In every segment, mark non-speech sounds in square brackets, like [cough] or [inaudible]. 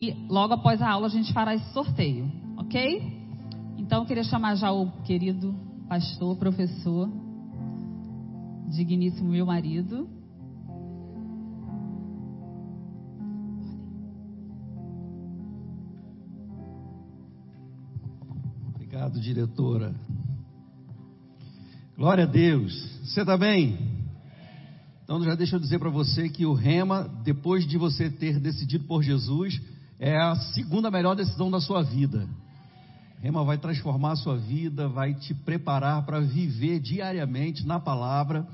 E logo após a aula a gente fará esse sorteio, ok? Então eu queria chamar já o querido pastor, professor, digníssimo meu marido. Obrigado, diretora. Glória a Deus. Você está bem? Então já deixa eu dizer para você que o rema, depois de você ter decidido por Jesus, é a segunda melhor decisão da sua vida. Rema vai transformar a sua vida, vai te preparar para viver diariamente na palavra.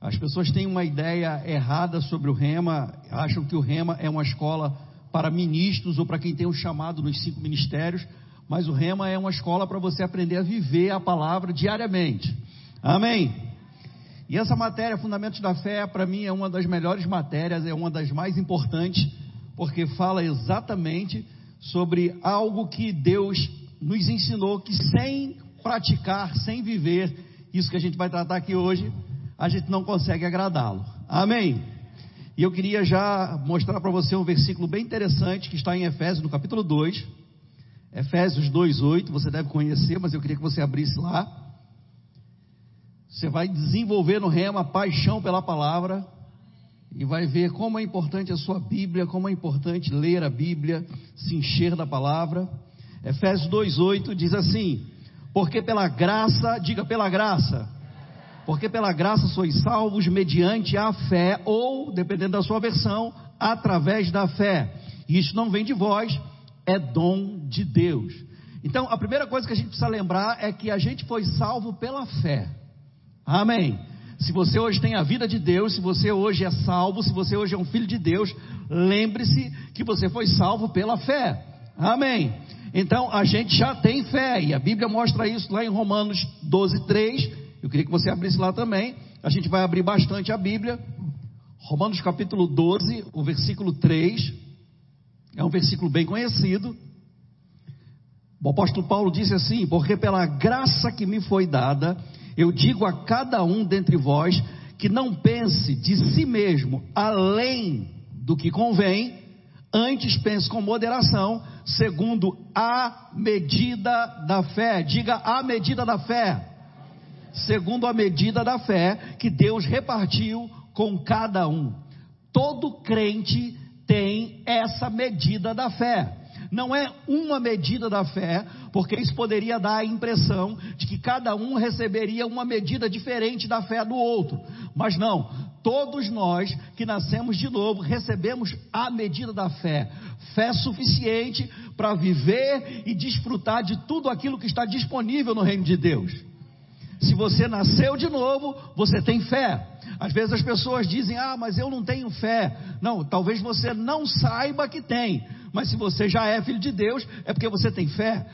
As pessoas têm uma ideia errada sobre o Rema, acham que o Rema é uma escola para ministros ou para quem tem um chamado nos cinco ministérios, mas o Rema é uma escola para você aprender a viver a palavra diariamente. Amém? E essa matéria, Fundamentos da Fé, para mim é uma das melhores matérias, é uma das mais importantes, porque fala exatamente sobre algo que Deus nos ensinou que sem praticar, sem viver isso que a gente vai tratar aqui hoje, a gente não consegue agradá-lo. Amém? E eu queria já mostrar para você um versículo bem interessante que está em Efésios, no capítulo 2. Efésios 2:8, você deve conhecer, mas eu queria que você abrisse lá. Você vai desenvolver no rema paixão pela palavra e vai ver como é importante a sua Bíblia, como é importante ler a Bíblia, se encher da palavra. Efésios 2:8 diz assim: Porque pela graça, diga pela graça, porque pela graça sois salvos mediante a fé, ou, dependendo da sua versão, através da fé. E isso não vem de vós, é dom de Deus. Então, a primeira coisa que a gente precisa lembrar é que a gente foi salvo pela fé. Amém. Se você hoje tem a vida de Deus, se você hoje é salvo, se você hoje é um filho de Deus, lembre-se que você foi salvo pela fé. Amém. Então a gente já tem fé, e a Bíblia mostra isso lá em Romanos 12, 3. Eu queria que você abrisse lá também. A gente vai abrir bastante a Bíblia. Romanos capítulo 12, o versículo 3. É um versículo bem conhecido. O apóstolo Paulo disse assim: Porque pela graça que me foi dada, eu digo a cada um dentre vós que não pense de si mesmo além do que convém, antes pense com moderação, segundo a medida da fé. Diga a medida da fé. Segundo a medida da fé que Deus repartiu com cada um. Todo crente tem essa medida da fé. Não é uma medida da fé, porque isso poderia dar a impressão de que cada um receberia uma medida diferente da fé do outro. Mas não, todos nós que nascemos de novo recebemos a medida da fé. Fé suficiente para viver e desfrutar de tudo aquilo que está disponível no reino de Deus. Se você nasceu de novo, você tem fé. Às vezes as pessoas dizem: Ah, mas eu não tenho fé. Não, talvez você não saiba que tem, mas se você já é filho de Deus, é porque você tem fé.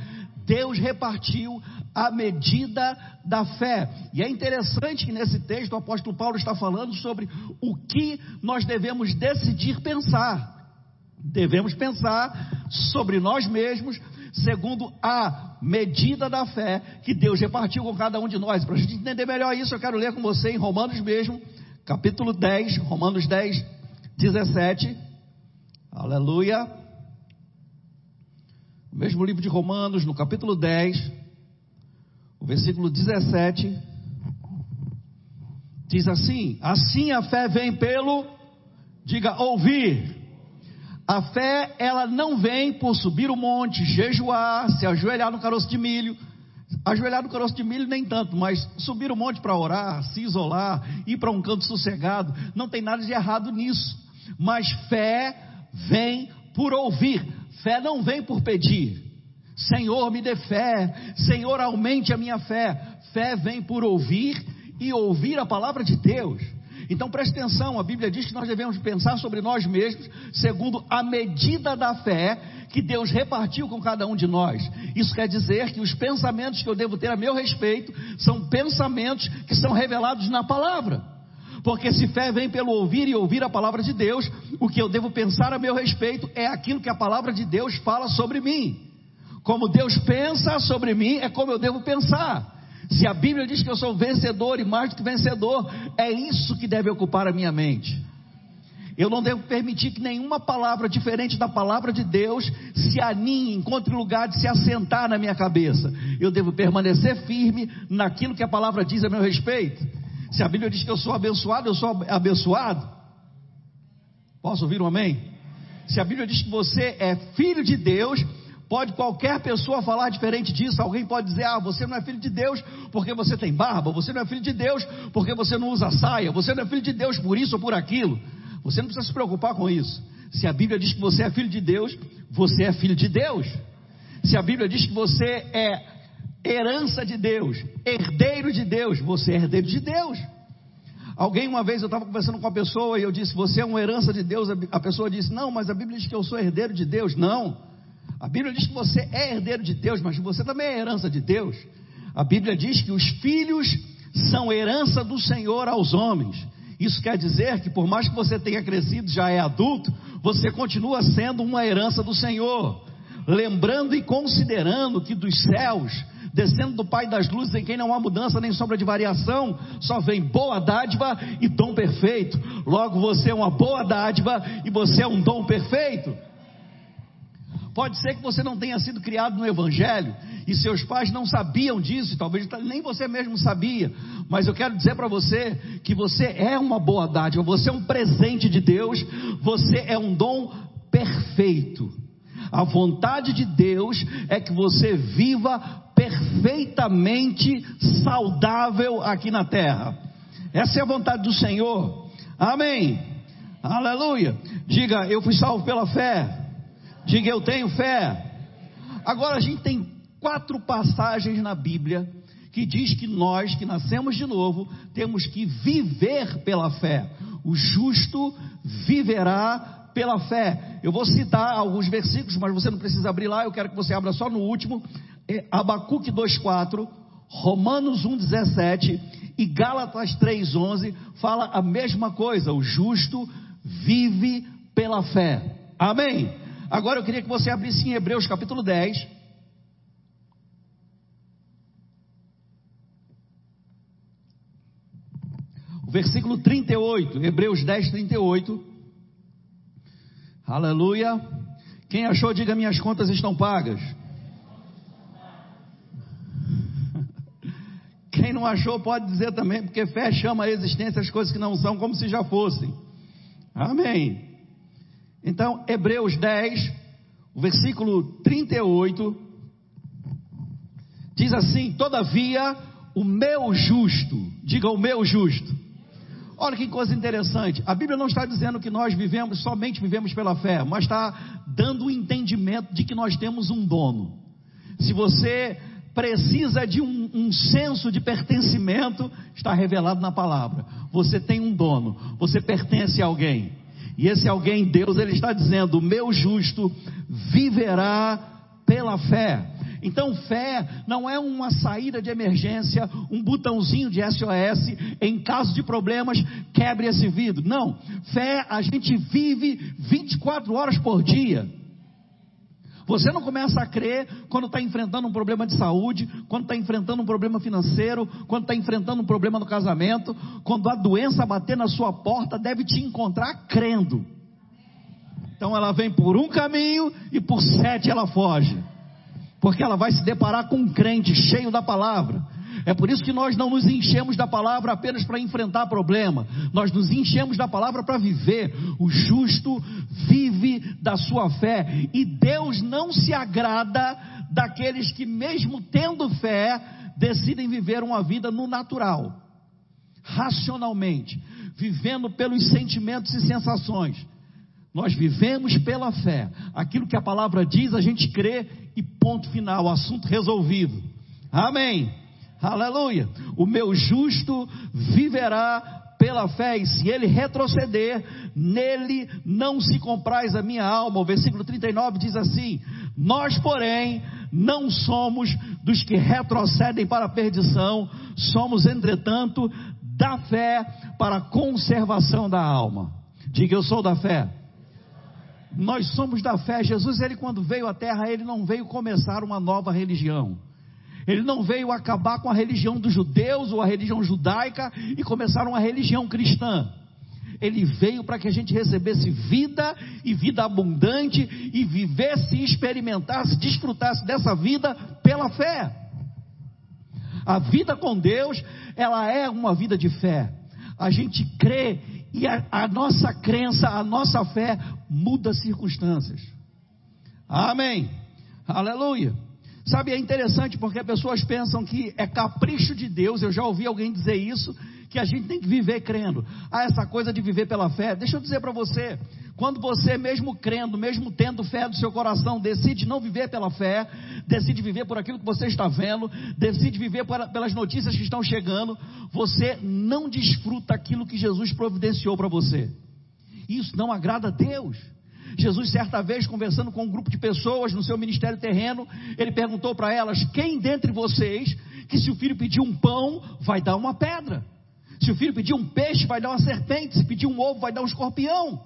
Deus repartiu a medida da fé. E é interessante que nesse texto o apóstolo Paulo está falando sobre o que nós devemos decidir pensar. Devemos pensar sobre nós mesmos, segundo a medida da fé que Deus repartiu com cada um de nós. Para a gente entender melhor isso, eu quero ler com você em Romanos mesmo, capítulo 10, Romanos 10, 17. Aleluia. O mesmo livro de Romanos, no capítulo 10, o versículo 17, diz assim: Assim a fé vem pelo, diga, ouvir. A fé, ela não vem por subir o monte, jejuar, se ajoelhar no caroço de milho. Ajoelhar no caroço de milho nem tanto, mas subir o monte para orar, se isolar, ir para um canto sossegado, não tem nada de errado nisso. Mas fé vem por ouvir, fé não vem por pedir. Senhor, me dê fé, Senhor, aumente a minha fé. Fé vem por ouvir e ouvir a palavra de Deus. Então preste atenção, a Bíblia diz que nós devemos pensar sobre nós mesmos segundo a medida da fé que Deus repartiu com cada um de nós. Isso quer dizer que os pensamentos que eu devo ter a meu respeito são pensamentos que são revelados na palavra. Porque se fé vem pelo ouvir e ouvir a palavra de Deus, o que eu devo pensar a meu respeito é aquilo que a palavra de Deus fala sobre mim. Como Deus pensa sobre mim, é como eu devo pensar. Se a Bíblia diz que eu sou vencedor e mais do que vencedor, é isso que deve ocupar a minha mente. Eu não devo permitir que nenhuma palavra diferente da palavra de Deus se aninhe, encontre lugar de se assentar na minha cabeça. Eu devo permanecer firme naquilo que a palavra diz a meu respeito. Se a Bíblia diz que eu sou abençoado, eu sou abençoado. Posso ouvir um amém? Se a Bíblia diz que você é filho de Deus, Pode qualquer pessoa falar diferente disso. Alguém pode dizer: Ah, você não é filho de Deus porque você tem barba. Você não é filho de Deus porque você não usa saia. Você não é filho de Deus por isso ou por aquilo. Você não precisa se preocupar com isso. Se a Bíblia diz que você é filho de Deus, você é filho de Deus. Se a Bíblia diz que você é herança de Deus, herdeiro de Deus, você é herdeiro de Deus. Alguém uma vez eu estava conversando com uma pessoa e eu disse: Você é uma herança de Deus. A pessoa disse: Não, mas a Bíblia diz que eu sou herdeiro de Deus. Não. A Bíblia diz que você é herdeiro de Deus, mas você também é herança de Deus. A Bíblia diz que os filhos são herança do Senhor aos homens. Isso quer dizer que por mais que você tenha crescido, já é adulto, você continua sendo uma herança do Senhor. Lembrando e considerando que dos céus, descendo do Pai das luzes, em quem não há mudança nem sombra de variação, só vem boa dádiva e dom perfeito. Logo você é uma boa dádiva e você é um dom perfeito. Pode ser que você não tenha sido criado no Evangelho e seus pais não sabiam disso, talvez nem você mesmo sabia, mas eu quero dizer para você que você é uma boa dádiva, você é um presente de Deus, você é um dom perfeito. A vontade de Deus é que você viva perfeitamente saudável aqui na terra. Essa é a vontade do Senhor. Amém. Aleluia. Diga, eu fui salvo pela fé. Diga eu tenho fé. Agora a gente tem quatro passagens na Bíblia que diz que nós que nascemos de novo temos que viver pela fé. O justo viverá pela fé. Eu vou citar alguns versículos, mas você não precisa abrir lá, eu quero que você abra só no último. É Abacuque 2:4, Romanos 1:17 e Gálatas 3:11 fala a mesma coisa. O justo vive pela fé. Amém. Agora eu queria que você abrisse em Hebreus capítulo 10. O versículo 38, Hebreus 10, 38. Aleluia. Quem achou, diga: minhas contas estão pagas. Quem não achou, pode dizer também, porque fé chama a existência as coisas que não são como se já fossem. Amém. Então, Hebreus 10, o versículo 38, diz assim: Todavia, o meu justo, diga o meu justo. Olha que coisa interessante. A Bíblia não está dizendo que nós vivemos, somente vivemos pela fé, mas está dando o entendimento de que nós temos um dono. Se você precisa de um, um, senso de pertencimento, está revelado na palavra. Você tem um dono, você pertence a alguém. E esse alguém, Deus, ele está dizendo: o meu justo viverá pela fé. Então, fé não é uma saída de emergência, um botãozinho de SOS, em caso de problemas, quebre esse vidro. Não. Fé a gente vive 24 horas por dia. Você não começa a crer quando está enfrentando um problema de saúde, quando está enfrentando um problema financeiro, quando está enfrentando um problema no casamento, quando a doença bater na sua porta, deve te encontrar crendo. Então ela vem por um caminho e por sete ela foge. Porque ela vai se deparar com um crente cheio da palavra, é por isso que nós não nos enchemos da palavra apenas para enfrentar problema, nós nos enchemos da palavra para viver. O justo vive da sua fé, e Deus não se agrada daqueles que, mesmo tendo fé, decidem viver uma vida no natural, racionalmente, vivendo pelos sentimentos e sensações. Nós vivemos pela fé. Aquilo que a palavra diz, a gente crê e ponto final, assunto resolvido. Amém. Aleluia. O meu justo viverá pela fé, e se ele retroceder, nele não se compraz a minha alma. O versículo 39 diz assim: Nós, porém, não somos dos que retrocedem para a perdição, somos, entretanto, da fé para a conservação da alma. Diga, eu sou da fé. Nós somos da fé. Jesus, ele quando veio à terra, ele não veio começar uma nova religião. Ele não veio acabar com a religião dos judeus ou a religião judaica e começar uma religião cristã. Ele veio para que a gente recebesse vida e vida abundante e vivesse, experimentasse, desfrutasse dessa vida pela fé. A vida com Deus, ela é uma vida de fé. A gente crê e a, a nossa crença, a nossa fé muda circunstâncias. Amém. Aleluia. Sabe, é interessante porque pessoas pensam que é capricho de Deus, eu já ouvi alguém dizer isso, que a gente tem que viver crendo. Ah, essa coisa de viver pela fé. Deixa eu dizer para você, quando você, mesmo crendo, mesmo tendo fé do seu coração, decide não viver pela fé, decide viver por aquilo que você está vendo, decide viver pelas notícias que estão chegando, você não desfruta aquilo que Jesus providenciou para você. Isso não agrada a Deus. Jesus, certa vez, conversando com um grupo de pessoas no seu ministério terreno, ele perguntou para elas: quem dentre vocês, que se o filho pedir um pão, vai dar uma pedra? Se o filho pedir um peixe, vai dar uma serpente. Se pedir um ovo, vai dar um escorpião.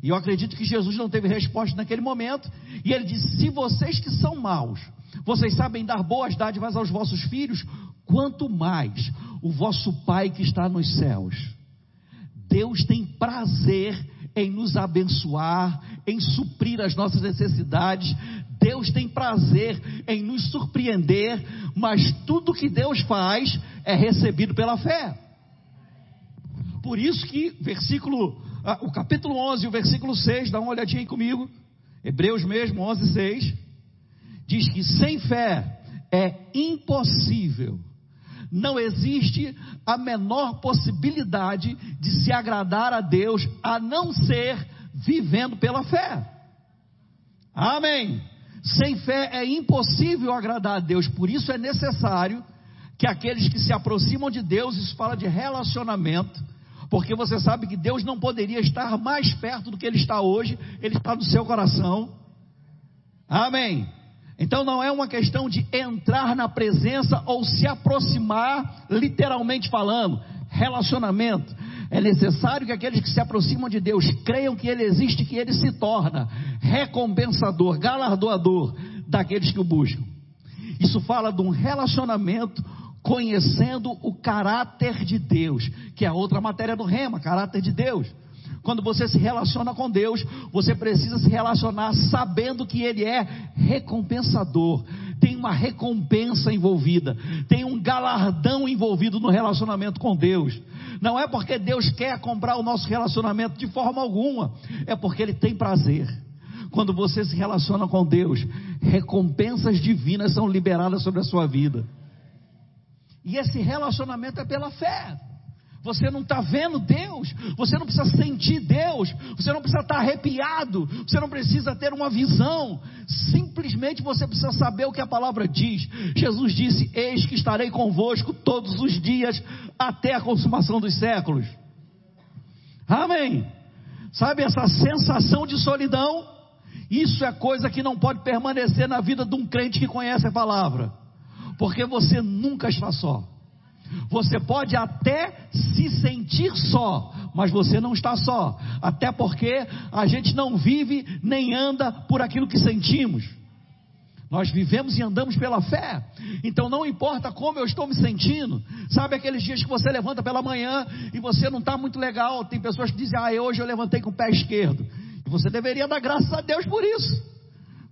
E eu acredito que Jesus não teve resposta naquele momento. E ele disse: Se vocês que são maus, vocês sabem dar boas dádivas aos vossos filhos, quanto mais o vosso Pai que está nos céus. Deus tem prazer em nos abençoar, em suprir as nossas necessidades. Deus tem prazer em nos surpreender, mas tudo que Deus faz é recebido pela fé. Por isso que versículo, ah, o capítulo 11, o versículo 6, dá uma olhadinha aí comigo. Hebreus mesmo, 11, 6. Diz que sem fé é impossível não existe a menor possibilidade de se agradar a Deus a não ser vivendo pela fé. Amém. Sem fé é impossível agradar a Deus, por isso é necessário que aqueles que se aproximam de Deus, isso fala de relacionamento, porque você sabe que Deus não poderia estar mais perto do que Ele está hoje, Ele está no seu coração. Amém. Então não é uma questão de entrar na presença ou se aproximar, literalmente falando, relacionamento. É necessário que aqueles que se aproximam de Deus creiam que Ele existe, que Ele se torna recompensador, galardoador daqueles que o buscam. Isso fala de um relacionamento conhecendo o caráter de Deus, que é a outra matéria do rema, caráter de Deus. Quando você se relaciona com Deus, você precisa se relacionar sabendo que Ele é recompensador. Tem uma recompensa envolvida, tem um galardão envolvido no relacionamento com Deus. Não é porque Deus quer comprar o nosso relacionamento de forma alguma, é porque Ele tem prazer. Quando você se relaciona com Deus, recompensas divinas são liberadas sobre a sua vida. E esse relacionamento é pela fé. Você não está vendo Deus, você não precisa sentir Deus, você não precisa estar tá arrepiado, você não precisa ter uma visão, simplesmente você precisa saber o que a palavra diz. Jesus disse: Eis que estarei convosco todos os dias até a consumação dos séculos. Amém. Sabe essa sensação de solidão? Isso é coisa que não pode permanecer na vida de um crente que conhece a palavra, porque você nunca está só. Você pode até se sentir só, mas você não está só. Até porque a gente não vive nem anda por aquilo que sentimos. Nós vivemos e andamos pela fé. Então não importa como eu estou me sentindo. Sabe aqueles dias que você levanta pela manhã e você não está muito legal. Tem pessoas que dizem, ah, hoje eu levantei com o pé esquerdo. E você deveria dar graças a Deus por isso.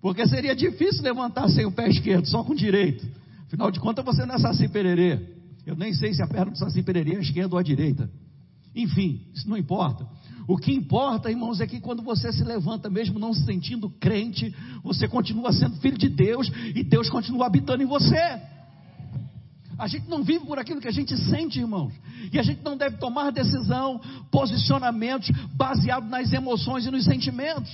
Porque seria difícil levantar sem o pé esquerdo, só com o direito. Afinal de contas, você não é saci pererê. Eu nem sei se a perna do Saci Pererê é esquerda ou a direita. Enfim, isso não importa. O que importa, irmãos, é que quando você se levanta, mesmo não se sentindo crente, você continua sendo filho de Deus e Deus continua habitando em você. A gente não vive por aquilo que a gente sente, irmãos. E a gente não deve tomar decisão, posicionamentos baseados nas emoções e nos sentimentos.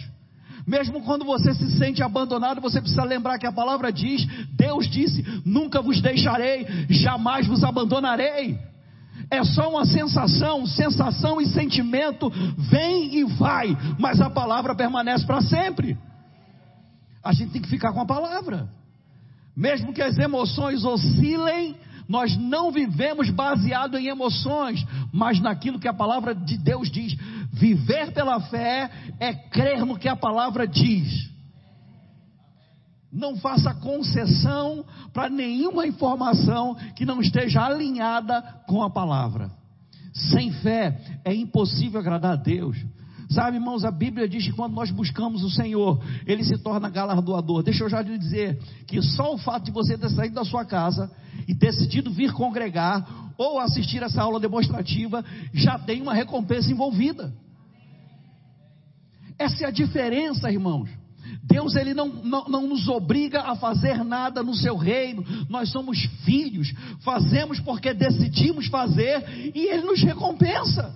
Mesmo quando você se sente abandonado, você precisa lembrar que a palavra diz: Deus disse: Nunca vos deixarei, jamais vos abandonarei. É só uma sensação, sensação e sentimento vem e vai, mas a palavra permanece para sempre. A gente tem que ficar com a palavra. Mesmo que as emoções oscilem, nós não vivemos baseado em emoções, mas naquilo que a palavra de Deus diz. Viver pela fé é crer no que a palavra diz. Não faça concessão para nenhuma informação que não esteja alinhada com a palavra. Sem fé é impossível agradar a Deus. Sabe, irmãos, a Bíblia diz que quando nós buscamos o Senhor, Ele se torna galardoador. Deixa eu já lhe dizer que só o fato de você ter saído da sua casa e decidido vir congregar ou assistir essa aula demonstrativa já tem uma recompensa envolvida. Essa é a diferença, irmãos. Deus ele não, não, não, nos obriga a fazer nada no seu reino, nós somos filhos, fazemos porque decidimos fazer e Ele nos recompensa.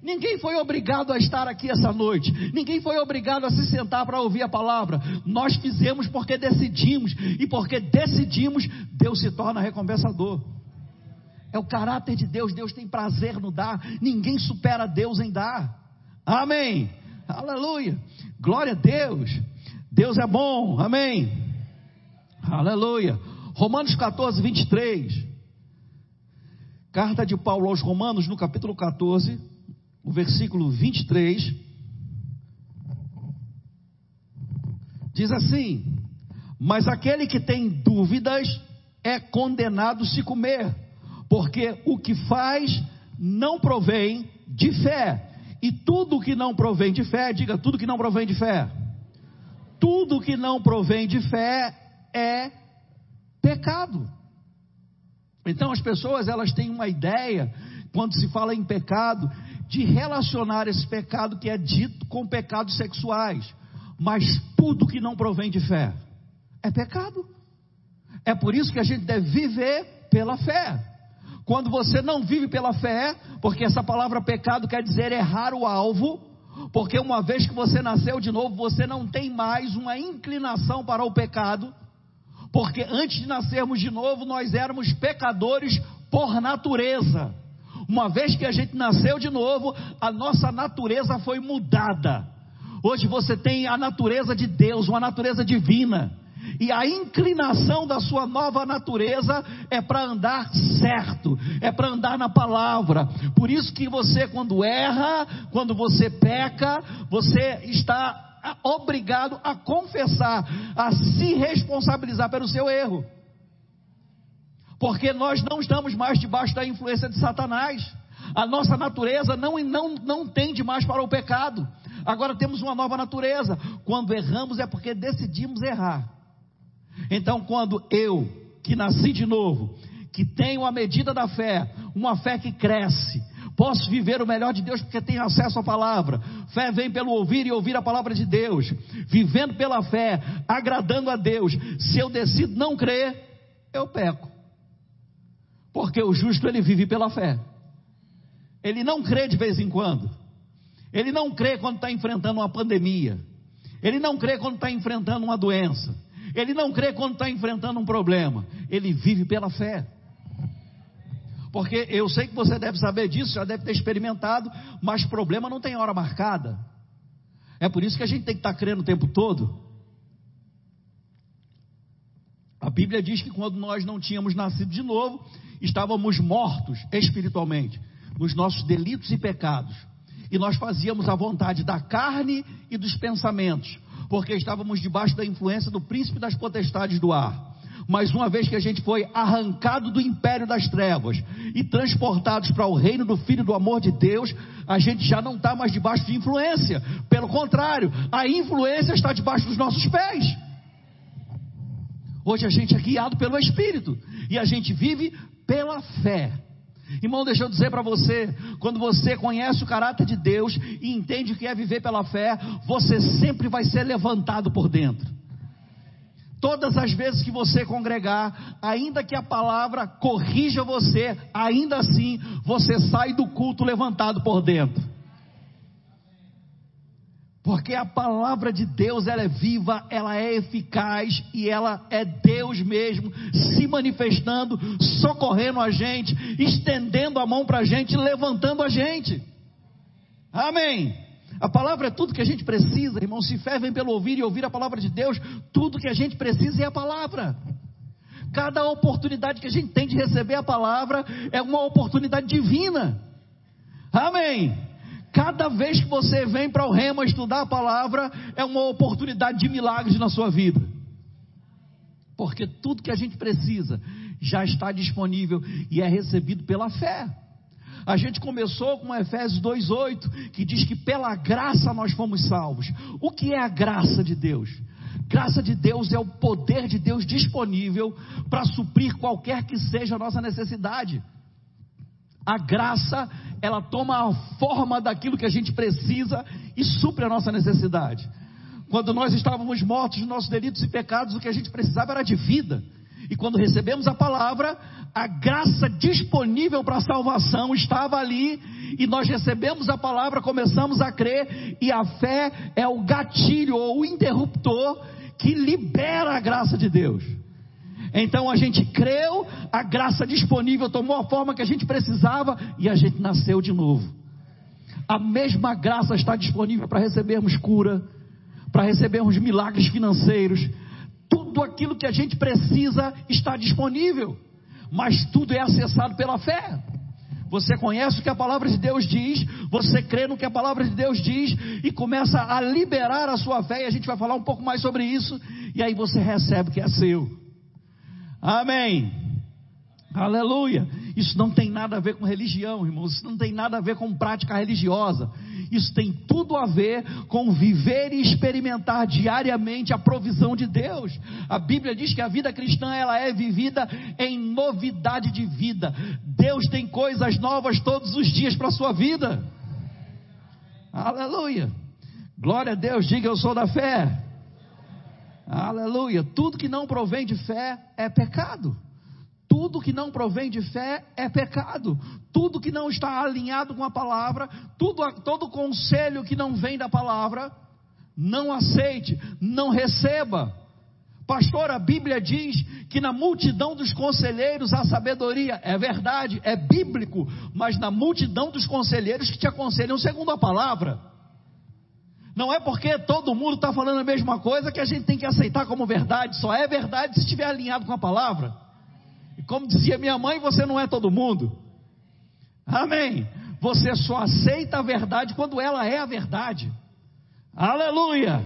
Ninguém foi obrigado a estar aqui essa noite, ninguém foi obrigado a se sentar para ouvir a palavra, nós fizemos porque decidimos, e porque decidimos, Deus se torna recompensador. É o caráter de Deus, Deus tem prazer no dar, ninguém supera Deus em dar. Amém. Aleluia. Glória a Deus. Deus é bom. Amém. Aleluia. Romanos 14, 23. Carta de Paulo aos Romanos, no capítulo 14, o versículo 23. Diz assim: Mas aquele que tem dúvidas é condenado se comer, porque o que faz não provém de fé. E tudo que não provém de fé, diga tudo que não provém de fé. Tudo que não provém de fé é pecado. Então as pessoas elas têm uma ideia quando se fala em pecado de relacionar esse pecado que é dito com pecados sexuais. Mas tudo que não provém de fé é pecado. É por isso que a gente deve viver pela fé. Quando você não vive pela fé, porque essa palavra pecado quer dizer errar o alvo, porque uma vez que você nasceu de novo, você não tem mais uma inclinação para o pecado, porque antes de nascermos de novo, nós éramos pecadores por natureza. Uma vez que a gente nasceu de novo, a nossa natureza foi mudada. Hoje você tem a natureza de Deus, uma natureza divina. E a inclinação da sua nova natureza é para andar certo, é para andar na palavra. Por isso que você, quando erra, quando você peca, você está obrigado a confessar, a se responsabilizar pelo seu erro. Porque nós não estamos mais debaixo da influência de Satanás. A nossa natureza não, não, não tende mais para o pecado. Agora temos uma nova natureza. Quando erramos é porque decidimos errar. Então, quando eu, que nasci de novo, que tenho a medida da fé, uma fé que cresce, posso viver o melhor de Deus porque tenho acesso à palavra. Fé vem pelo ouvir e ouvir a palavra de Deus. Vivendo pela fé, agradando a Deus. Se eu decido não crer, eu peco. Porque o justo ele vive pela fé. Ele não crê de vez em quando. Ele não crê quando está enfrentando uma pandemia. Ele não crê quando está enfrentando uma doença. Ele não crê quando está enfrentando um problema. Ele vive pela fé. Porque eu sei que você deve saber disso, já deve ter experimentado, mas problema não tem hora marcada. É por isso que a gente tem que estar tá crendo o tempo todo. A Bíblia diz que quando nós não tínhamos nascido de novo, estávamos mortos espiritualmente, nos nossos delitos e pecados. E nós fazíamos a vontade da carne e dos pensamentos porque estávamos debaixo da influência do príncipe das potestades do ar. Mas uma vez que a gente foi arrancado do império das trevas e transportados para o reino do Filho do amor de Deus, a gente já não está mais debaixo de influência. Pelo contrário, a influência está debaixo dos nossos pés. Hoje a gente é guiado pelo Espírito e a gente vive pela fé. Irmão, deixa eu dizer para você: quando você conhece o caráter de Deus e entende o que é viver pela fé, você sempre vai ser levantado por dentro. Todas as vezes que você congregar, ainda que a palavra corrija você, ainda assim você sai do culto levantado por dentro. Porque a palavra de Deus ela é viva, ela é eficaz e ela é Deus mesmo se manifestando, socorrendo a gente, estendendo a mão para a gente, levantando a gente. Amém. A palavra é tudo que a gente precisa, irmão. Se fé vem pelo ouvir e ouvir a palavra de Deus, tudo que a gente precisa é a palavra. Cada oportunidade que a gente tem de receber a palavra é uma oportunidade divina. Amém. Cada vez que você vem para o Rema estudar a palavra, é uma oportunidade de milagres na sua vida. Porque tudo que a gente precisa já está disponível e é recebido pela fé. A gente começou com Efésios 2:8, que diz que pela graça nós fomos salvos. O que é a graça de Deus? Graça de Deus é o poder de Deus disponível para suprir qualquer que seja a nossa necessidade. A graça, ela toma a forma daquilo que a gente precisa e supre a nossa necessidade. Quando nós estávamos mortos nos nossos delitos e pecados, o que a gente precisava era de vida. E quando recebemos a palavra, a graça disponível para a salvação estava ali, e nós recebemos a palavra, começamos a crer, e a fé é o gatilho ou o interruptor que libera a graça de Deus. Então a gente creu, a graça disponível tomou a forma que a gente precisava e a gente nasceu de novo. A mesma graça está disponível para recebermos cura, para recebermos milagres financeiros. Tudo aquilo que a gente precisa está disponível, mas tudo é acessado pela fé. Você conhece o que a palavra de Deus diz, você crê no que a palavra de Deus diz e começa a liberar a sua fé, e a gente vai falar um pouco mais sobre isso, e aí você recebe o que é seu. Amém. Aleluia. Isso não tem nada a ver com religião, irmãos. Isso não tem nada a ver com prática religiosa. Isso tem tudo a ver com viver e experimentar diariamente a provisão de Deus. A Bíblia diz que a vida cristã ela é vivida em novidade de vida. Deus tem coisas novas todos os dias para a sua vida. Aleluia. Glória a Deus. Diga eu sou da fé. Aleluia. Tudo que não provém de fé é pecado. Tudo que não provém de fé é pecado. Tudo que não está alinhado com a palavra, tudo, todo conselho que não vem da palavra, não aceite, não receba. Pastor, a Bíblia diz que na multidão dos conselheiros há sabedoria. É verdade, é bíblico, mas na multidão dos conselheiros que te aconselham segundo a palavra. Não é porque todo mundo está falando a mesma coisa que a gente tem que aceitar como verdade. Só é verdade se estiver alinhado com a palavra. E como dizia minha mãe, você não é todo mundo. Amém. Você só aceita a verdade quando ela é a verdade. Aleluia.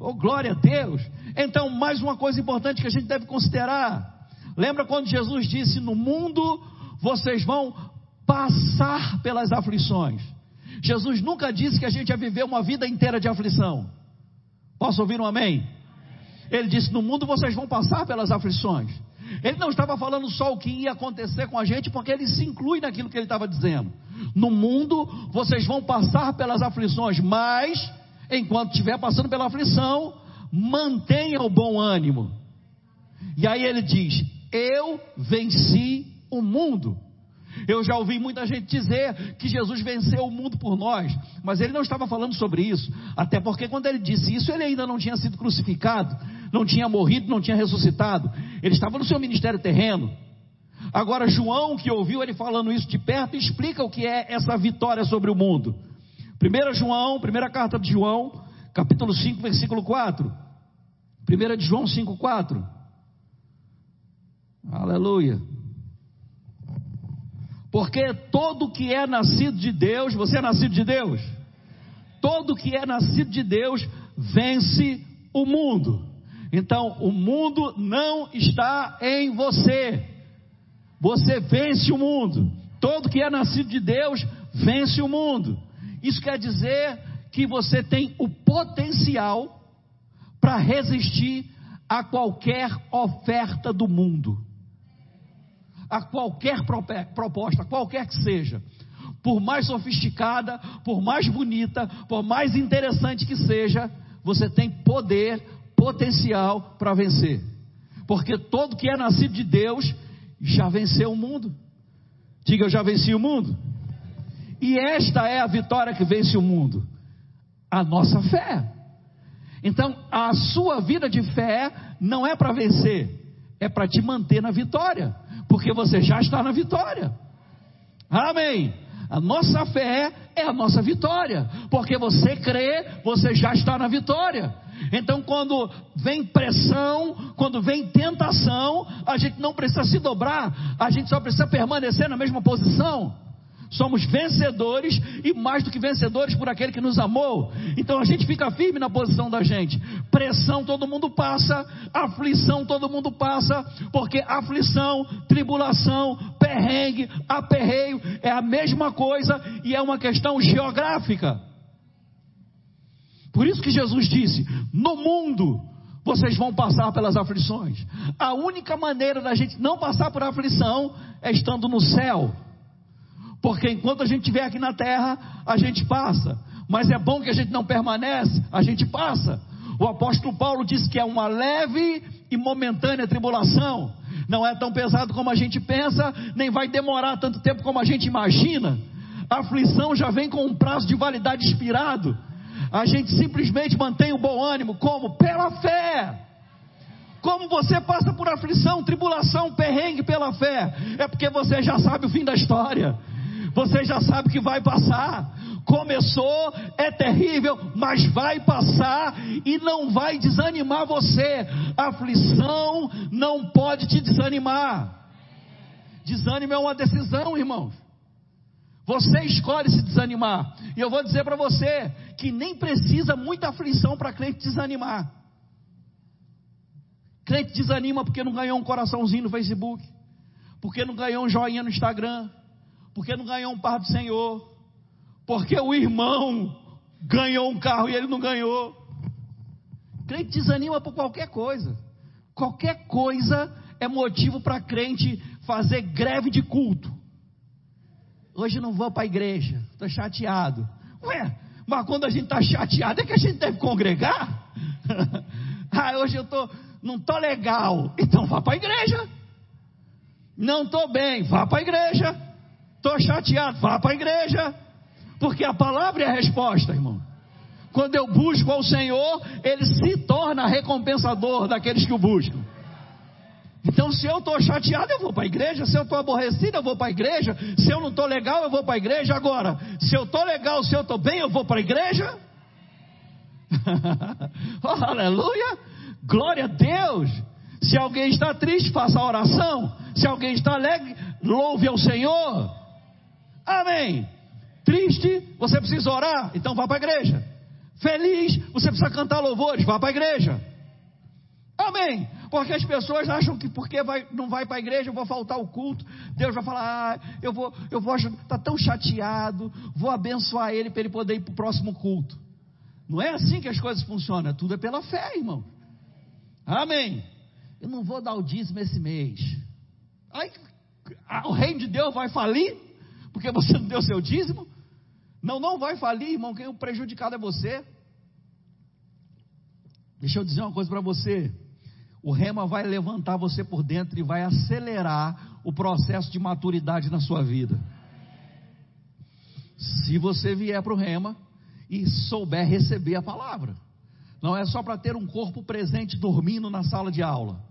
Oh, glória a Deus. Então, mais uma coisa importante que a gente deve considerar. Lembra quando Jesus disse: No mundo vocês vão passar pelas aflições. Jesus nunca disse que a gente ia viver uma vida inteira de aflição. Posso ouvir um amém? Ele disse: No mundo vocês vão passar pelas aflições. Ele não estava falando só o que ia acontecer com a gente, porque ele se inclui naquilo que ele estava dizendo. No mundo vocês vão passar pelas aflições, mas enquanto estiver passando pela aflição, mantenha o bom ânimo. E aí ele diz: Eu venci o mundo. Eu já ouvi muita gente dizer que Jesus venceu o mundo por nós, mas ele não estava falando sobre isso, até porque quando ele disse isso, ele ainda não tinha sido crucificado, não tinha morrido, não tinha ressuscitado, ele estava no seu ministério terreno. Agora, João, que ouviu ele falando isso de perto, explica o que é essa vitória sobre o mundo. 1 João, primeira carta de João, capítulo 5, versículo 4. 1 de João 5, 4. Aleluia. Porque todo que é nascido de Deus, você é nascido de Deus? Todo que é nascido de Deus vence o mundo. Então, o mundo não está em você. Você vence o mundo. Todo que é nascido de Deus vence o mundo. Isso quer dizer que você tem o potencial para resistir a qualquer oferta do mundo a qualquer proposta, qualquer que seja, por mais sofisticada, por mais bonita, por mais interessante que seja, você tem poder, potencial para vencer. Porque todo que é nascido de Deus já venceu o mundo. Diga, eu já venci o mundo. E esta é a vitória que vence o mundo: a nossa fé. Então, a sua vida de fé não é para vencer, é para te manter na vitória porque você já está na vitória. Amém. A nossa fé é a nossa vitória, porque você crê, você já está na vitória. Então, quando vem pressão, quando vem tentação, a gente não precisa se dobrar, a gente só precisa permanecer na mesma posição. Somos vencedores e mais do que vencedores por aquele que nos amou. Então a gente fica firme na posição da gente. Pressão todo mundo passa, aflição todo mundo passa, porque aflição, tribulação, perrengue, aperreio é a mesma coisa e é uma questão geográfica. Por isso que Jesus disse: no mundo vocês vão passar pelas aflições. A única maneira da gente não passar por aflição é estando no céu. Porque enquanto a gente estiver aqui na terra, a gente passa. Mas é bom que a gente não permanece, a gente passa. O apóstolo Paulo diz que é uma leve e momentânea tribulação. Não é tão pesado como a gente pensa, nem vai demorar tanto tempo como a gente imagina. A aflição já vem com um prazo de validade expirado. A gente simplesmente mantém o bom ânimo, como? Pela fé. Como você passa por aflição, tribulação, perrengue pela fé? É porque você já sabe o fim da história. Você já sabe que vai passar. Começou, é terrível, mas vai passar e não vai desanimar você. A aflição não pode te desanimar. Desânimo é uma decisão, irmãos. Você escolhe se desanimar. E eu vou dizer para você que nem precisa muita aflição para crente desanimar. Crente desanima porque não ganhou um coraçãozinho no Facebook, porque não ganhou um joinha no Instagram, porque não ganhou um par do Senhor, porque o irmão ganhou um carro e ele não ganhou. Crente desanima por qualquer coisa. Qualquer coisa é motivo para crente fazer greve de culto. Hoje não vou para a igreja, estou chateado. Ué, mas quando a gente está chateado é que a gente deve congregar? [laughs] ah, hoje eu tô, não estou legal, então vá para a igreja. Não estou bem, vá para a igreja. Estou chateado, vá para a igreja. Porque a palavra é a resposta, irmão. Quando eu busco ao Senhor, Ele se torna recompensador daqueles que o buscam. Então, se eu estou chateado, eu vou para a igreja. Se eu estou aborrecido, eu vou para a igreja. Se eu não estou legal, eu vou para a igreja. Agora, se eu estou legal, se eu estou bem, eu vou para a igreja. [laughs] oh, aleluia! Glória a Deus! Se alguém está triste, faça a oração. Se alguém está alegre, louve ao Senhor. Amém. Triste, você precisa orar, então vá para a igreja. Feliz, você precisa cantar louvores, vá para a igreja. Amém. Porque as pessoas acham que porque vai, não vai para a igreja, eu vou faltar o culto. Deus vai falar, ah, eu vou, eu vou, está tão chateado, vou abençoar ele para ele poder ir para o próximo culto. Não é assim que as coisas funcionam, tudo é pela fé, irmão. Amém. Eu não vou dar o dízimo esse mês. Aí, o reino de Deus vai falir, porque você não deu seu dízimo. Não, não vai falir, irmão. Quem o prejudicado é você. Deixa eu dizer uma coisa para você. O rema vai levantar você por dentro e vai acelerar o processo de maturidade na sua vida. Se você vier para o rema e souber receber a palavra. Não é só para ter um corpo presente dormindo na sala de aula,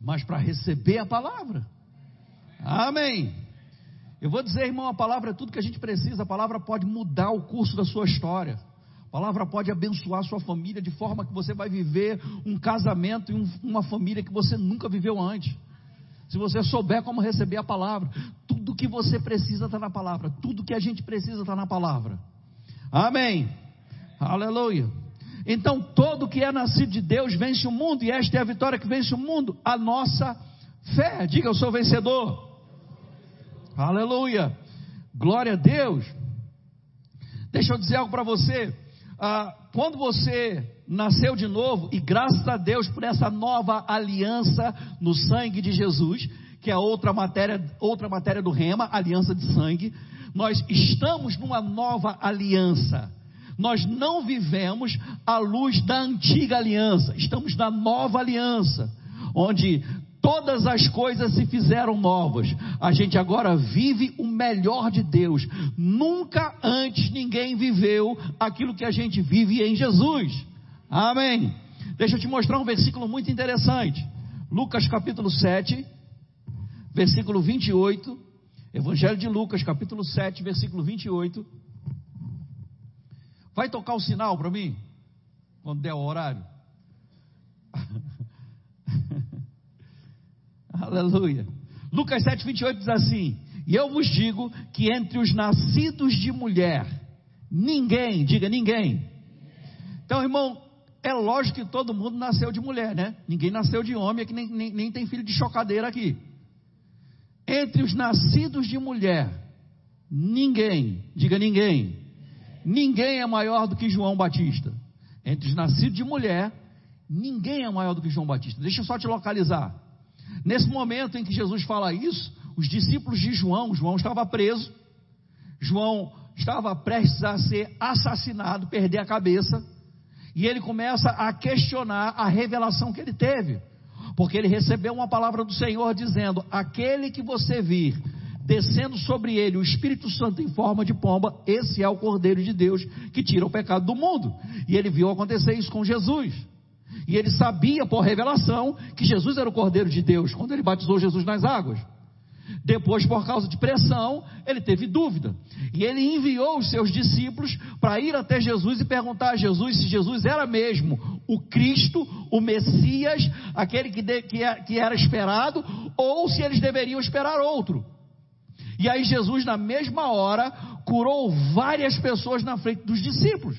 mas para receber a palavra. Amém. Eu vou dizer, irmão, a palavra é tudo que a gente precisa. A palavra pode mudar o curso da sua história palavra pode abençoar a sua família de forma que você vai viver um casamento e um, uma família que você nunca viveu antes. Se você souber como receber a palavra, tudo que você precisa está na palavra, tudo que a gente precisa está na palavra. Amém. Aleluia. Então, todo que é nascido de Deus vence o mundo, e esta é a vitória que vence o mundo, a nossa fé. Diga, eu sou vencedor. Aleluia. Glória a Deus. Deixa eu dizer algo para você ah, quando você nasceu de novo, e graças a Deus por essa nova aliança no sangue de Jesus, que é outra matéria, outra matéria do rema, aliança de sangue, nós estamos numa nova aliança. Nós não vivemos à luz da antiga aliança, estamos na nova aliança, onde todas as coisas se fizeram novas. A gente agora vive o melhor de Deus. Nunca antes ninguém viveu aquilo que a gente vive em Jesus. Amém. Deixa eu te mostrar um versículo muito interessante. Lucas capítulo 7, versículo 28. Evangelho de Lucas, capítulo 7, versículo 28. Vai tocar o sinal para mim? Quando der o horário. Aleluia. Lucas 7, 28 diz assim: E eu vos digo que entre os nascidos de mulher, ninguém, diga ninguém. Então, irmão, é lógico que todo mundo nasceu de mulher, né? Ninguém nasceu de homem, é que nem, nem, nem tem filho de chocadeira aqui. Entre os nascidos de mulher, ninguém, diga ninguém, ninguém é maior do que João Batista. Entre os nascidos de mulher, ninguém é maior do que João Batista. Deixa eu só te localizar. Nesse momento em que Jesus fala isso, os discípulos de João, João estava preso, João estava prestes a ser assassinado, perder a cabeça. E ele começa a questionar a revelação que ele teve, porque ele recebeu uma palavra do Senhor dizendo: Aquele que você vir descendo sobre ele o Espírito Santo em forma de pomba, esse é o Cordeiro de Deus que tira o pecado do mundo. E ele viu acontecer isso com Jesus. E ele sabia por revelação que Jesus era o Cordeiro de Deus quando ele batizou Jesus nas águas. Depois, por causa de pressão, ele teve dúvida. E ele enviou os seus discípulos para ir até Jesus e perguntar a Jesus se Jesus era mesmo o Cristo, o Messias, aquele que, de, que, é, que era esperado, ou se eles deveriam esperar outro. E aí, Jesus, na mesma hora, curou várias pessoas na frente dos discípulos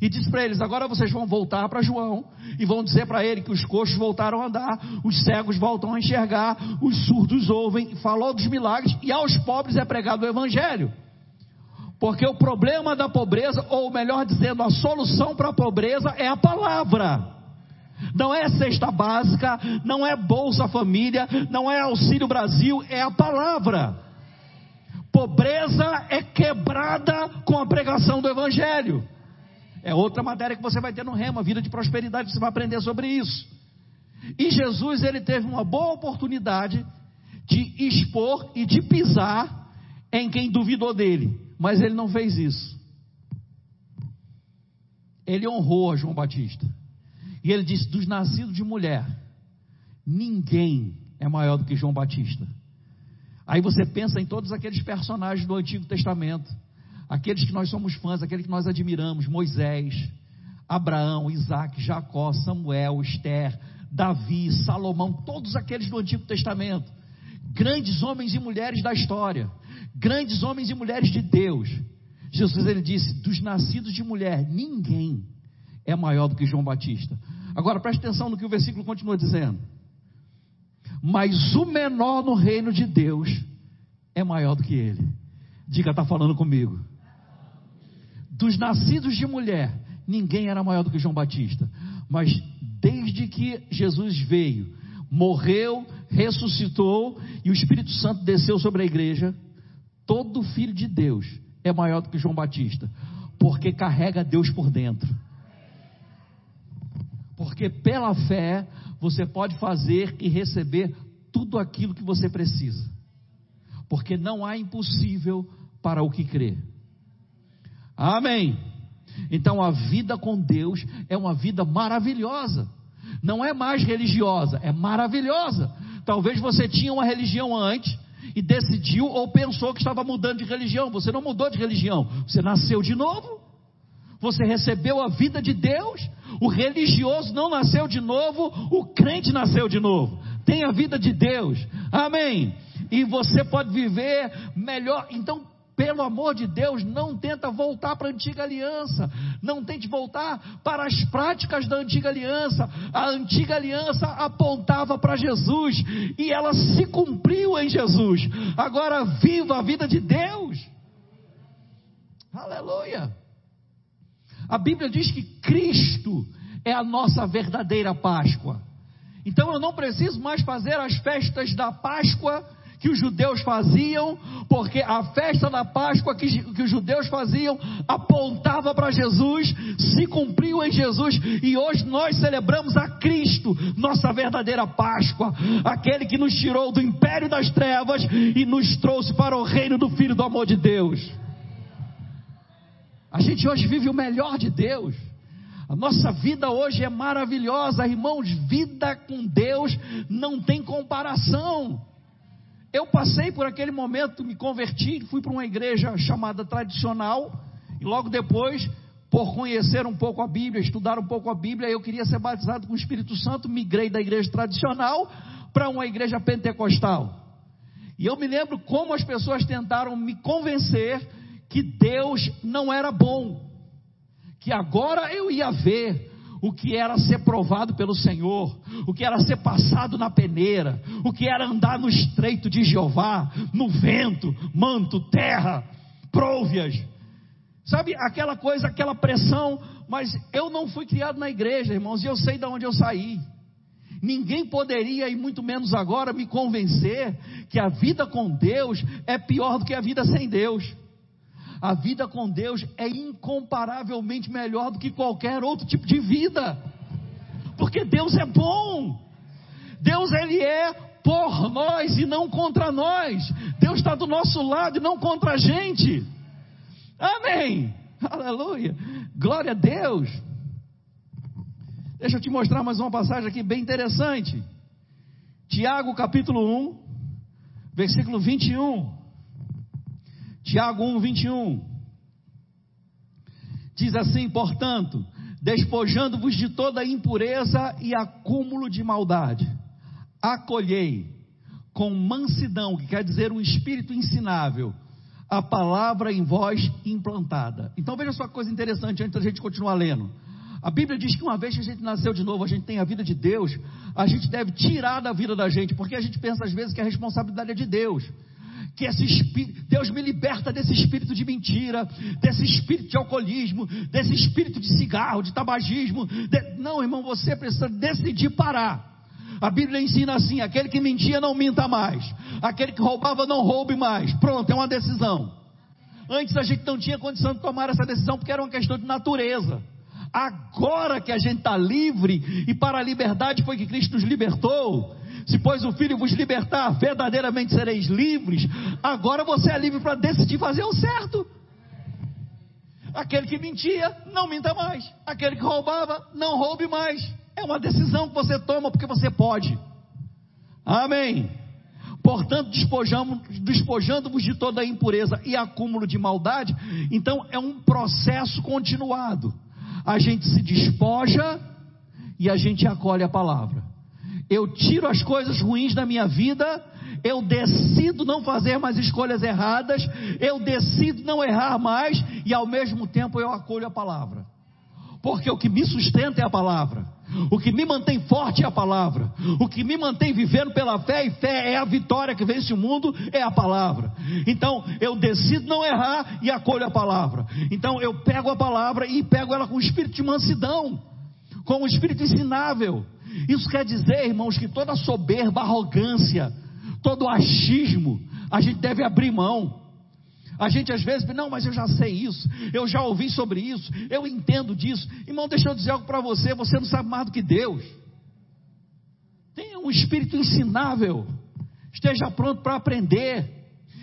e disse para eles: agora vocês vão voltar para João e vão dizer para ele que os coxos voltaram a andar, os cegos voltam a enxergar, os surdos ouvem, falou dos milagres e aos pobres é pregado o evangelho. Porque o problema da pobreza, ou melhor dizendo, a solução para a pobreza é a palavra. Não é cesta básica, não é Bolsa Família, não é Auxílio Brasil, é a palavra. Pobreza é quebrada com a pregação do Evangelho. É outra matéria que você vai ter no rema, vida de prosperidade, você vai aprender sobre isso. E Jesus, ele teve uma boa oportunidade de expor e de pisar em quem duvidou dele, mas ele não fez isso. Ele honrou a João Batista. E ele disse: dos nascidos de mulher, ninguém é maior do que João Batista. Aí você pensa em todos aqueles personagens do Antigo Testamento aqueles que nós somos fãs, aqueles que nós admiramos, Moisés, Abraão, Isaac, Jacó, Samuel, Esther, Davi, Salomão, todos aqueles do Antigo Testamento, grandes homens e mulheres da história, grandes homens e mulheres de Deus. Jesus ele disse: dos nascidos de mulher, ninguém é maior do que João Batista. Agora preste atenção no que o versículo continua dizendo. Mas o menor no reino de Deus é maior do que ele. Diga, está falando comigo dos nascidos de mulher, ninguém era maior do que João Batista. Mas desde que Jesus veio, morreu, ressuscitou e o Espírito Santo desceu sobre a igreja, todo filho de Deus é maior do que João Batista, porque carrega Deus por dentro. Porque pela fé você pode fazer e receber tudo aquilo que você precisa. Porque não há impossível para o que crê. Amém. Então a vida com Deus é uma vida maravilhosa. Não é mais religiosa, é maravilhosa. Talvez você tinha uma religião antes e decidiu ou pensou que estava mudando de religião. Você não mudou de religião, você nasceu de novo. Você recebeu a vida de Deus. O religioso não nasceu de novo, o crente nasceu de novo. Tem a vida de Deus. Amém. E você pode viver melhor. Então, pelo amor de Deus, não tenta voltar para a antiga aliança. Não tente voltar para as práticas da antiga aliança. A antiga aliança apontava para Jesus e ela se cumpriu em Jesus. Agora viva a vida de Deus. Aleluia. A Bíblia diz que Cristo é a nossa verdadeira Páscoa. Então eu não preciso mais fazer as festas da Páscoa que os judeus faziam, porque a festa da Páscoa que, que os judeus faziam apontava para Jesus, se cumpriu em Jesus, e hoje nós celebramos a Cristo, nossa verdadeira Páscoa, aquele que nos tirou do império das trevas e nos trouxe para o reino do Filho do amor de Deus. A gente hoje vive o melhor de Deus. A nossa vida hoje é maravilhosa, irmãos. Vida com Deus não tem comparação. Eu passei por aquele momento, me converti, fui para uma igreja chamada tradicional, e logo depois, por conhecer um pouco a Bíblia, estudar um pouco a Bíblia, eu queria ser batizado com o Espírito Santo, migrei da igreja tradicional para uma igreja pentecostal. E eu me lembro como as pessoas tentaram me convencer que Deus não era bom, que agora eu ia ver o que era ser provado pelo Senhor, o que era ser passado na peneira, o que era andar no estreito de Jeová, no vento, manto, terra, próvias. Sabe aquela coisa, aquela pressão, mas eu não fui criado na igreja, irmãos, e eu sei de onde eu saí. Ninguém poderia, e muito menos agora, me convencer que a vida com Deus é pior do que a vida sem Deus. A vida com Deus é incomparavelmente melhor do que qualquer outro tipo de vida. Porque Deus é bom. Deus ele é por nós e não contra nós. Deus está do nosso lado e não contra a gente. Amém. Aleluia. Glória a Deus. Deixa eu te mostrar mais uma passagem aqui bem interessante. Tiago capítulo 1, versículo 21. Tiago 1, 21. Diz assim: portanto, despojando-vos de toda impureza e acúmulo de maldade, acolhei com mansidão, que quer dizer um espírito ensinável, a palavra em vós implantada. Então veja só que coisa interessante antes da gente continuar lendo. A Bíblia diz que uma vez que a gente nasceu de novo, a gente tem a vida de Deus, a gente deve tirar da vida da gente, porque a gente pensa às vezes que a responsabilidade é de Deus. Que esse espírito, Deus me liberta desse espírito de mentira, desse espírito de alcoolismo, desse espírito de cigarro, de tabagismo. De... Não, irmão, você precisa decidir parar. A Bíblia ensina assim: aquele que mentia não minta mais, aquele que roubava não roube mais. Pronto, é uma decisão. Antes a gente não tinha condição de tomar essa decisão porque era uma questão de natureza. Agora que a gente está livre e para a liberdade foi que Cristo nos libertou. Se pois o Filho vos libertar, verdadeiramente sereis livres. Agora você é livre para decidir fazer o certo. Aquele que mentia, não minta mais. Aquele que roubava, não roube mais. É uma decisão que você toma porque você pode. Amém. Portanto, despojando-vos de toda a impureza e acúmulo de maldade. Então, é um processo continuado a gente se despoja e a gente acolhe a palavra. Eu tiro as coisas ruins da minha vida, eu decido não fazer mais escolhas erradas, eu decido não errar mais e ao mesmo tempo eu acolho a palavra. Porque o que me sustenta é a palavra. O que me mantém forte é a palavra. O que me mantém vivendo pela fé, e fé é a vitória que vence o mundo, é a palavra. Então eu decido não errar e acolho a palavra. Então eu pego a palavra e pego ela com o espírito de mansidão, com o espírito ensinável. Isso quer dizer, irmãos, que toda soberba, arrogância, todo achismo, a gente deve abrir mão. A gente às vezes, não, mas eu já sei isso, eu já ouvi sobre isso, eu entendo disso. Irmão, deixa eu dizer algo para você: você não sabe mais do que Deus. Tenha um espírito ensinável, esteja pronto para aprender,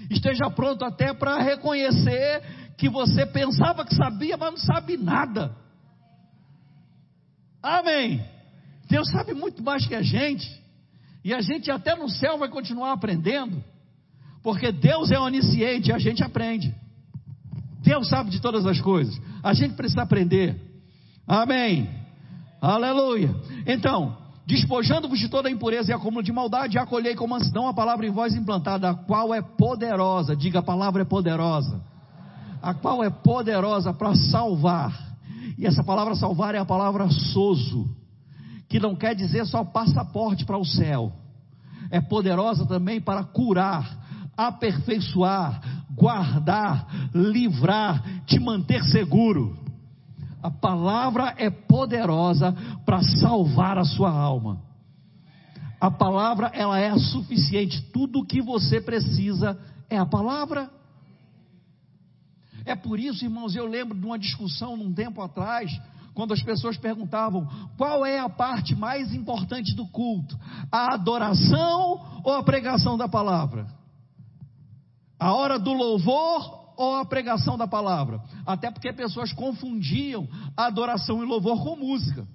esteja pronto até para reconhecer que você pensava que sabia, mas não sabe nada. Amém. Deus sabe muito mais que a gente, e a gente até no céu vai continuar aprendendo. Porque Deus é onisciente, a gente aprende. Deus sabe de todas as coisas. A gente precisa aprender. Amém. Aleluia. Então, despojando-vos de toda a impureza e acúmulo de maldade, acolhei com mansidão a palavra em voz implantada, a qual é poderosa. Diga, a palavra é poderosa. A qual é poderosa para salvar. E essa palavra salvar é a palavra soso, que não quer dizer só passaporte para o céu. É poderosa também para curar, aperfeiçoar, guardar, livrar, te manter seguro. A palavra é poderosa para salvar a sua alma. A palavra ela é suficiente. Tudo o que você precisa é a palavra. É por isso, irmãos, eu lembro de uma discussão num tempo atrás, quando as pessoas perguntavam qual é a parte mais importante do culto, a adoração ou a pregação da palavra? A hora do louvor ou a pregação da palavra? Até porque pessoas confundiam adoração e louvor com música.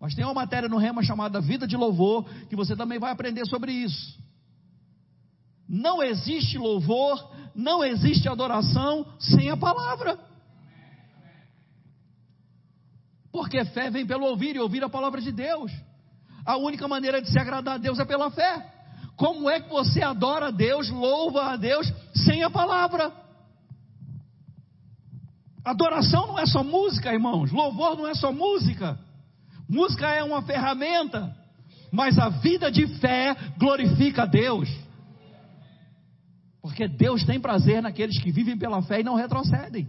Mas tem uma matéria no Rema chamada Vida de Louvor, que você também vai aprender sobre isso. Não existe louvor, não existe adoração sem a palavra. Porque fé vem pelo ouvir e ouvir a palavra de Deus. A única maneira de se agradar a Deus é pela fé. Como é que você adora a Deus, louva a Deus sem a palavra? Adoração não é só música, irmãos. Louvor não é só música. Música é uma ferramenta, mas a vida de fé glorifica a Deus. Porque Deus tem prazer naqueles que vivem pela fé e não retrocedem.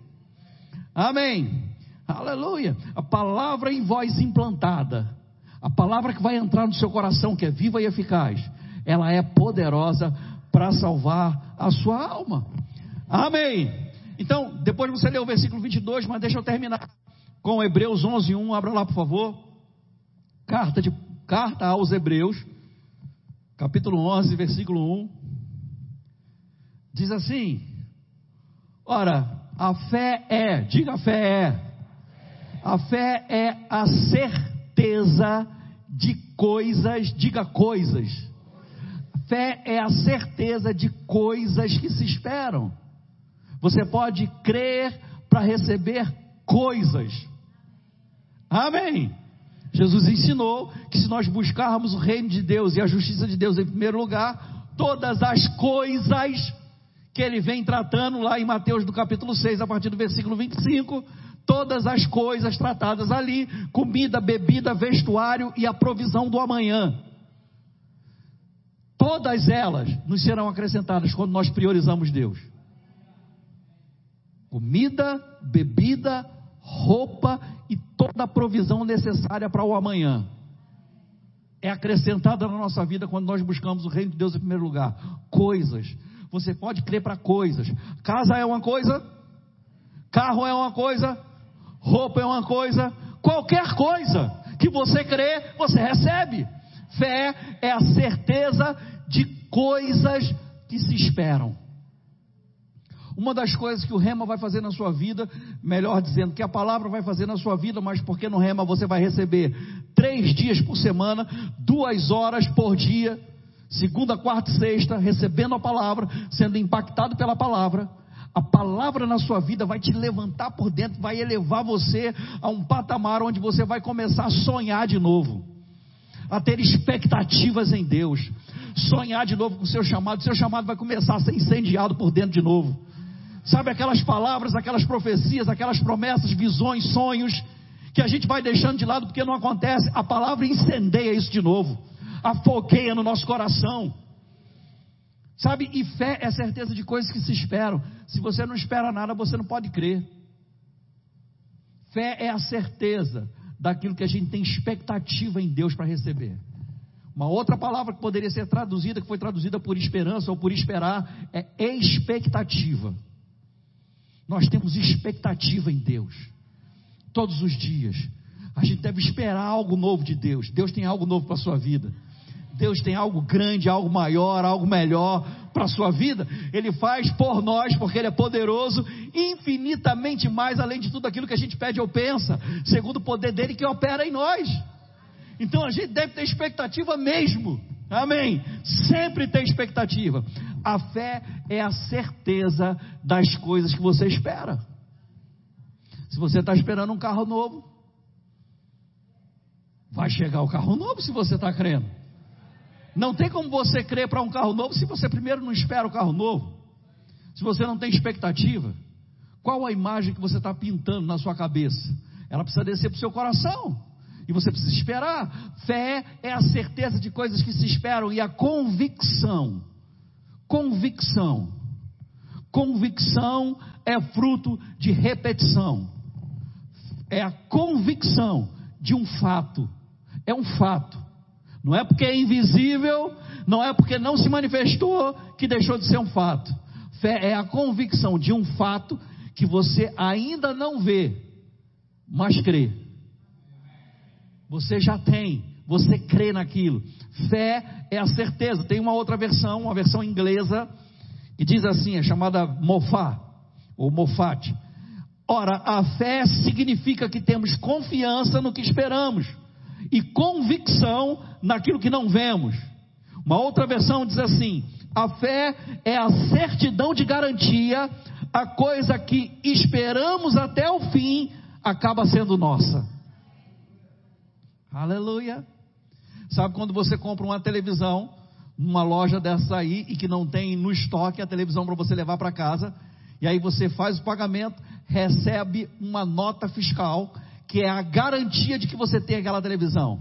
Amém. Aleluia. A palavra em voz implantada, a palavra que vai entrar no seu coração, que é viva e eficaz, ela é poderosa para salvar a sua alma. Amém. Então, depois você lê o versículo 22, mas deixa eu terminar com Hebreus 11, 1. Abra lá, por favor. Carta, de, carta aos Hebreus, capítulo 11, versículo 1. Diz assim: Ora, a fé é, diga a fé é. A fé é a certeza de coisas, diga coisas. Fé é a certeza de coisas que se esperam. Você pode crer para receber coisas. Amém. Jesus ensinou que se nós buscarmos o reino de Deus e a justiça de Deus em primeiro lugar, todas as coisas que ele vem tratando lá em Mateus do capítulo 6, a partir do versículo 25, todas as coisas tratadas ali, comida, bebida, vestuário e a provisão do amanhã. Todas elas nos serão acrescentadas quando nós priorizamos Deus. Comida, bebida, roupa e toda a provisão necessária para o amanhã. É acrescentada na nossa vida quando nós buscamos o reino de Deus em primeiro lugar. Coisas. Você pode crer para coisas. Casa é uma coisa, carro é uma coisa, roupa é uma coisa, qualquer coisa que você crê, você recebe. Fé é a certeza coisas que se esperam. Uma das coisas que o rema vai fazer na sua vida, melhor dizendo, que a palavra vai fazer na sua vida, mas porque no rema você vai receber três dias por semana, duas horas por dia, segunda, quarta e sexta, recebendo a palavra, sendo impactado pela palavra. A palavra na sua vida vai te levantar por dentro, vai elevar você a um patamar onde você vai começar a sonhar de novo, a ter expectativas em Deus, sonhar de novo com o seu chamado. O seu chamado vai começar a ser incendiado por dentro de novo. Sabe aquelas palavras, aquelas profecias, aquelas promessas, visões, sonhos que a gente vai deixando de lado porque não acontece. A palavra incendeia isso de novo, afogueia no nosso coração. Sabe, e fé é certeza de coisas que se esperam. Se você não espera nada, você não pode crer. Fé é a certeza daquilo que a gente tem expectativa em Deus para receber. Uma outra palavra que poderia ser traduzida, que foi traduzida por esperança ou por esperar, é expectativa. Nós temos expectativa em Deus, todos os dias. A gente deve esperar algo novo de Deus. Deus tem algo novo para a sua vida. Deus tem algo grande, algo maior, algo melhor para a sua vida. Ele faz por nós, porque Ele é poderoso, infinitamente mais além de tudo aquilo que a gente pede ou pensa, segundo o poder dele que opera em nós. Então a gente deve ter expectativa mesmo. Amém. Sempre tem expectativa. A fé é a certeza das coisas que você espera. Se você está esperando um carro novo, vai chegar o carro novo se você está crendo. Não tem como você crer para um carro novo se você primeiro não espera o carro novo. Se você não tem expectativa, qual a imagem que você está pintando na sua cabeça? Ela precisa descer para o seu coração. E você precisa esperar. Fé é a certeza de coisas que se esperam e a convicção convicção. Convicção é fruto de repetição. É a convicção de um fato. É um fato. Não é porque é invisível, não é porque não se manifestou que deixou de ser um fato. Fé é a convicção de um fato que você ainda não vê, mas crê. Você já tem, você crê naquilo. Fé é a certeza. Tem uma outra versão, uma versão inglesa, que diz assim, é chamada Mofá, ou Mofat. Ora, a fé significa que temos confiança no que esperamos e convicção naquilo que não vemos. Uma outra versão diz assim: a fé é a certidão de garantia, a coisa que esperamos até o fim acaba sendo nossa. Aleluia. Sabe quando você compra uma televisão numa loja dessa aí e que não tem no estoque a televisão para você levar para casa. E aí você faz o pagamento, recebe uma nota fiscal, que é a garantia de que você tem aquela televisão.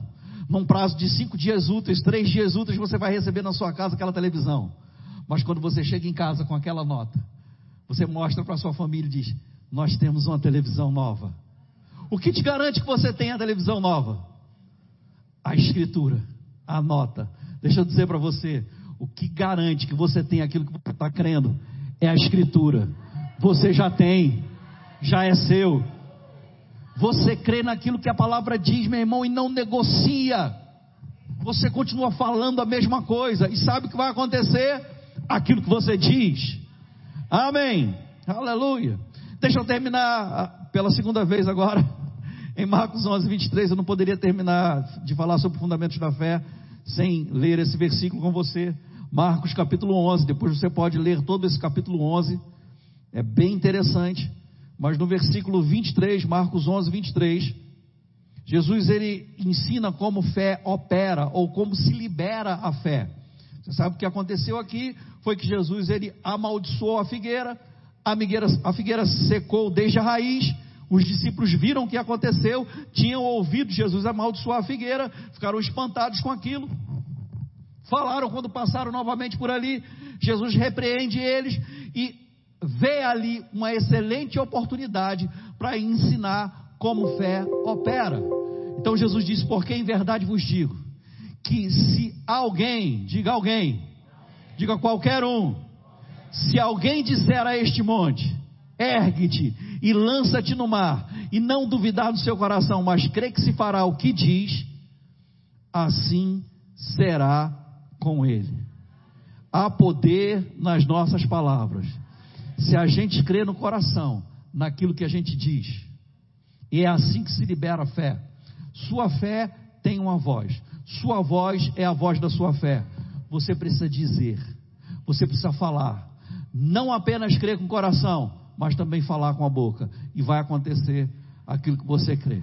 Num prazo de cinco dias úteis, três dias úteis, você vai receber na sua casa aquela televisão. Mas quando você chega em casa com aquela nota, você mostra para sua família e diz: Nós temos uma televisão nova. O que te garante que você tem a televisão nova? A escritura, a nota. Deixa eu dizer para você: o que garante que você tem aquilo que você está crendo é a escritura. Você já tem, já é seu. Você crê naquilo que a palavra diz, meu irmão, e não negocia. Você continua falando a mesma coisa e sabe o que vai acontecer? Aquilo que você diz. Amém. Aleluia. Deixa eu terminar ah, pela segunda vez agora. [laughs] Em Marcos 11, 23, eu não poderia terminar de falar sobre fundamentos da fé sem ler esse versículo com você. Marcos capítulo 11. Depois você pode ler todo esse capítulo 11. É bem interessante. Mas no versículo 23, Marcos 11, 23, Jesus ele ensina como fé opera ou como se libera a fé. Você sabe o que aconteceu aqui? Foi que Jesus ele amaldiçoou a figueira, a figueira, a figueira secou desde a raiz. Os discípulos viram o que aconteceu, tinham ouvido Jesus amaldiçoar a figueira, ficaram espantados com aquilo. Falaram quando passaram novamente por ali. Jesus repreende eles e vê ali uma excelente oportunidade para ensinar como fé opera. Então Jesus disse: Porque em verdade vos digo, que se alguém, diga alguém, diga qualquer um, se alguém disser a este monte, ergue-te e lança-te no mar, e não duvidar no seu coração, mas crê que se fará o que diz, assim será com ele. Há poder nas nossas palavras. Se a gente crê no coração, naquilo que a gente diz, e é assim que se libera a fé. Sua fé tem uma voz. Sua voz é a voz da sua fé. Você precisa dizer, você precisa falar. Não apenas crer com o coração, mas também falar com a boca. E vai acontecer aquilo que você crê.